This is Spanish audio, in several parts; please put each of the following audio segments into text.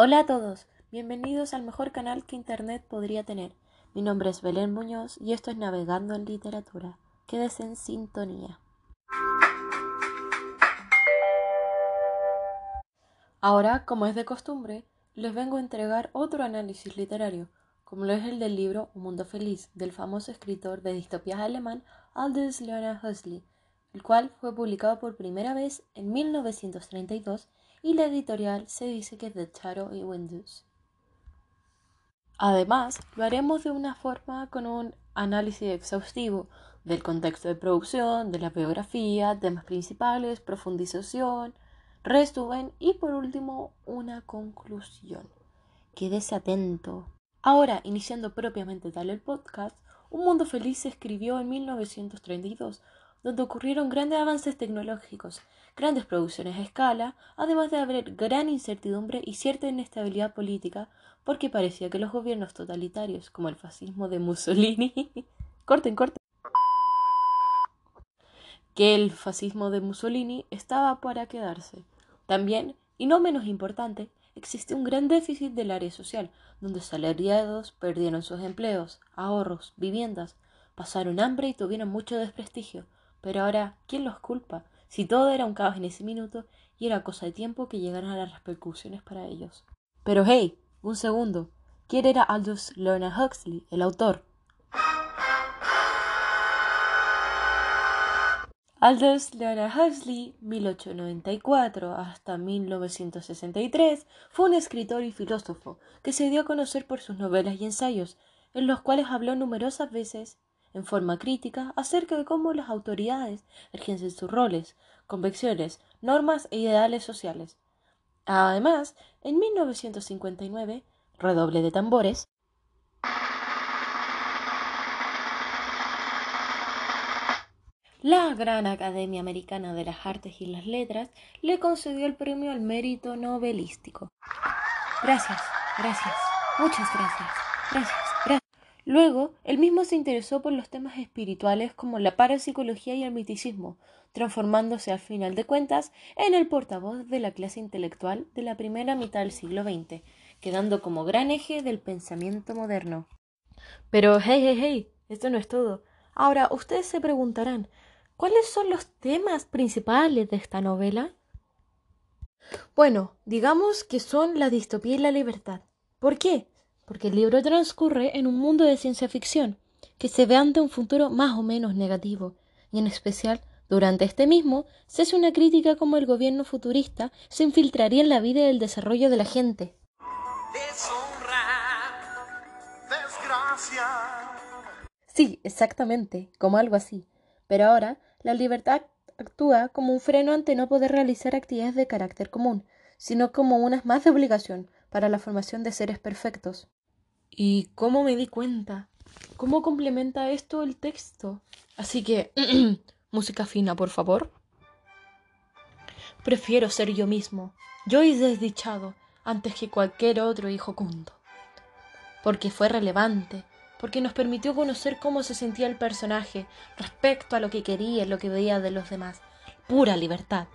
Hola a todos, bienvenidos al mejor canal que Internet podría tener. Mi nombre es Belén Muñoz y esto es Navegando en Literatura. Quédese en sintonía. Ahora, como es de costumbre, les vengo a entregar otro análisis literario, como lo es el del libro Un Mundo Feliz del famoso escritor de distopías alemán Aldous Leonard Huxley, el cual fue publicado por primera vez en 1932 y la editorial se dice que es de Taro y Windows. Además, lo haremos de una forma con un análisis exhaustivo del contexto de producción, de la biografía, temas principales, profundización, resumen y por último una conclusión. Quédese atento. Ahora, iniciando propiamente tal el podcast, Un Mundo Feliz se escribió en 1932, donde ocurrieron grandes avances tecnológicos, grandes producciones a escala, además de haber gran incertidumbre y cierta inestabilidad política, porque parecía que los gobiernos totalitarios, como el fascismo de Mussolini, corten, corten, que el fascismo de Mussolini estaba para quedarse. También, y no menos importante, existe un gran déficit del área social, donde salariados perdieron sus empleos, ahorros, viviendas, pasaron hambre y tuvieron mucho desprestigio. Pero ahora, ¿quién los culpa? Si todo era un caos en ese minuto y era cosa de tiempo que llegaran las repercusiones para ellos. Pero hey, un segundo. ¿Quién era Aldous Leonard Huxley, el autor? Aldous Leonard Huxley, 1894 hasta 1963, fue un escritor y filósofo que se dio a conocer por sus novelas y ensayos, en los cuales habló numerosas veces en forma crítica acerca de cómo las autoridades ejercen sus roles, convicciones, normas e ideales sociales. Además, en 1959, redoble de tambores, la Gran Academia Americana de las Artes y las Letras le concedió el premio al mérito novelístico. Gracias, gracias, muchas gracias, gracias. Luego, él mismo se interesó por los temas espirituales como la parapsicología y el miticismo, transformándose al final de cuentas en el portavoz de la clase intelectual de la primera mitad del siglo XX, quedando como gran eje del pensamiento moderno. Pero hey, hey, hey, esto no es todo. Ahora, ustedes se preguntarán, ¿cuáles son los temas principales de esta novela? Bueno, digamos que son la distopía y la libertad. ¿Por qué? Porque el libro transcurre en un mundo de ciencia ficción, que se ve ante un futuro más o menos negativo, y en especial durante este mismo se hace una crítica como el gobierno futurista se infiltraría en la vida y el desarrollo de la gente. Sí, exactamente, como algo así. Pero ahora la libertad actúa como un freno ante no poder realizar actividades de carácter común, sino como unas más de obligación para la formación de seres perfectos. ¿Y cómo me di cuenta? ¿Cómo complementa esto el texto? Así que, música fina, por favor. Prefiero ser yo mismo, yo y desdichado, antes que cualquier otro hijo cundo. Porque fue relevante, porque nos permitió conocer cómo se sentía el personaje respecto a lo que quería y lo que veía de los demás. Pura libertad.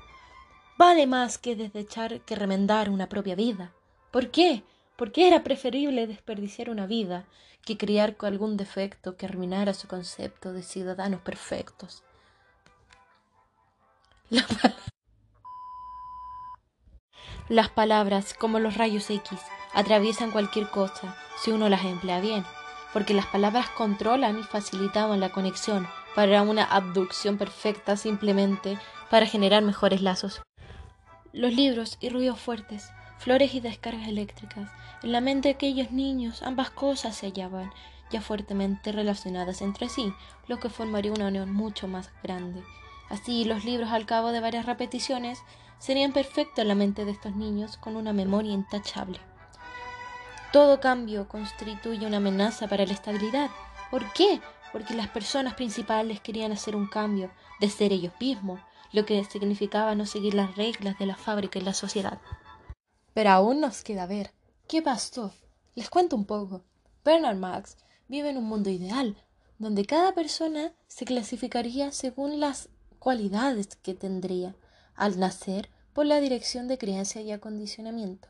Vale más que desdechar que remendar una propia vida. ¿Por qué? Porque era preferible desperdiciar una vida que criar con algún defecto que arruinara su concepto de ciudadanos perfectos. Las palabras, como los rayos X, atraviesan cualquier cosa si uno las emplea bien, porque las palabras controlan y facilitan la conexión para una abducción perfecta simplemente para generar mejores lazos. Los libros y ruidos fuertes flores y descargas eléctricas. En la mente de aquellos niños ambas cosas se hallaban ya fuertemente relacionadas entre sí, lo que formaría una unión mucho más grande. Así, los libros al cabo de varias repeticiones serían perfectos en la mente de estos niños con una memoria intachable. Todo cambio constituye una amenaza para la estabilidad. ¿Por qué? Porque las personas principales querían hacer un cambio de ser ellos mismos, lo que significaba no seguir las reglas de la fábrica y la sociedad. Pero aún nos queda ver qué pasó. Les cuento un poco. Bernard Marx vive en un mundo ideal, donde cada persona se clasificaría según las cualidades que tendría al nacer por la dirección de crianza y acondicionamiento.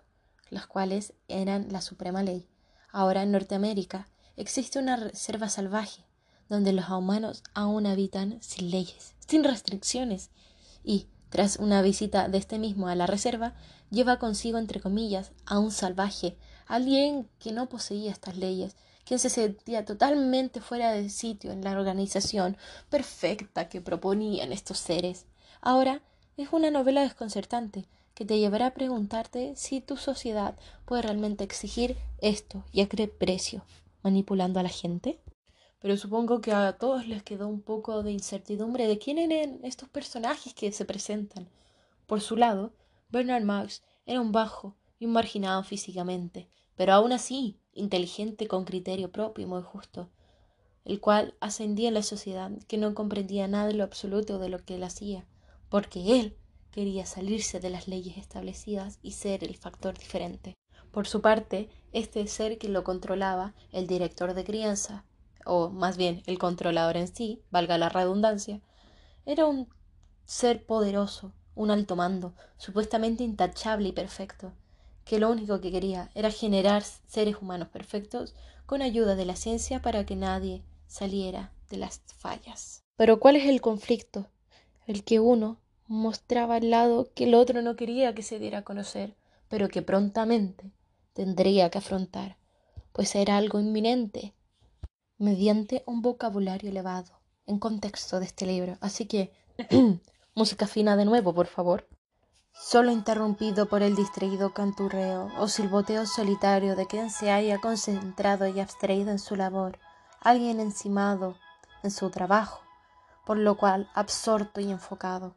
las cuales eran la suprema ley. Ahora en Norteamérica existe una reserva salvaje, donde los humanos aún habitan sin leyes, sin restricciones, y, tras una visita de este mismo a la reserva, lleva consigo, entre comillas, a un salvaje, alguien que no poseía estas leyes, quien se sentía totalmente fuera de sitio en la organización perfecta que proponían estos seres. Ahora es una novela desconcertante que te llevará a preguntarte si tu sociedad puede realmente exigir esto y a qué precio, manipulando a la gente. Pero supongo que a todos les quedó un poco de incertidumbre de quién eran estos personajes que se presentan. Por su lado, Bernard Marx era un bajo y un marginado físicamente, pero aún así inteligente con criterio propio y muy justo, el cual ascendía en la sociedad que no comprendía nada de lo absoluto de lo que él hacía, porque él quería salirse de las leyes establecidas y ser el factor diferente. Por su parte, este ser que lo controlaba, el director de crianza, o más bien el controlador en sí, valga la redundancia, era un ser poderoso, un alto mando, supuestamente intachable y perfecto, que lo único que quería era generar seres humanos perfectos con ayuda de la ciencia para que nadie saliera de las fallas. Pero ¿cuál es el conflicto? El que uno mostraba al lado que el otro no quería que se diera a conocer, pero que prontamente tendría que afrontar, pues era algo inminente, mediante un vocabulario elevado, en contexto de este libro. Así que, música fina de nuevo, por favor solo interrumpido por el distraído canturreo o silboteo solitario de quien se haya concentrado y abstraído en su labor, alguien encimado en su trabajo, por lo cual absorto y enfocado.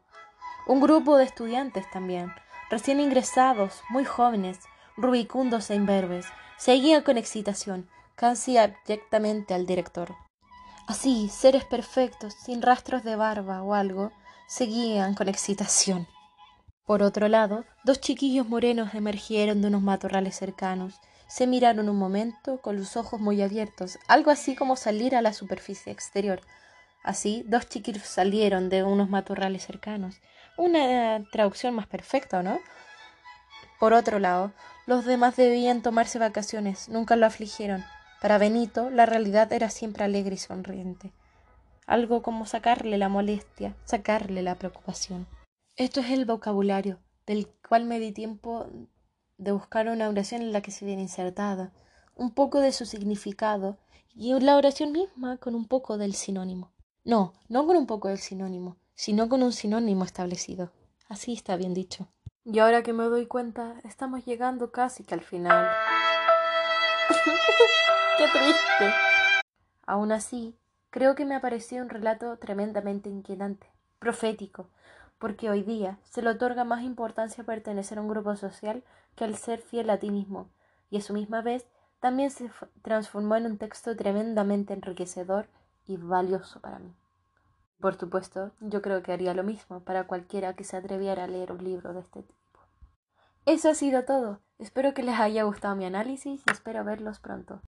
Un grupo de estudiantes también, recién ingresados, muy jóvenes, rubicundos e imberbes, seguían con excitación, casi abyectamente al director. Así, seres perfectos, sin rastros de barba o algo, seguían con excitación. Por otro lado, dos chiquillos morenos emergieron de unos matorrales cercanos. Se miraron un momento con los ojos muy abiertos, algo así como salir a la superficie exterior. Así, dos chiquillos salieron de unos matorrales cercanos. Una traducción más perfecta, ¿no? Por otro lado, los demás debían tomarse vacaciones, nunca lo afligieron. Para Benito, la realidad era siempre alegre y sonriente. Algo como sacarle la molestia, sacarle la preocupación. Esto es el vocabulario, del cual me di tiempo de buscar una oración en la que se viene insertada, un poco de su significado y la oración misma con un poco del sinónimo. No, no con un poco del sinónimo, sino con un sinónimo establecido. Así está bien dicho. Y ahora que me doy cuenta, estamos llegando casi que al final. ¡Qué triste! Aún así, creo que me ha parecido un relato tremendamente inquietante, profético, porque hoy día se le otorga más importancia pertenecer a un grupo social que al ser fiel a ti mismo, y a su misma vez también se transformó en un texto tremendamente enriquecedor y valioso para mí. Por supuesto, yo creo que haría lo mismo para cualquiera que se atreviera a leer un libro de este tipo. Eso ha sido todo. Espero que les haya gustado mi análisis y espero verlos pronto.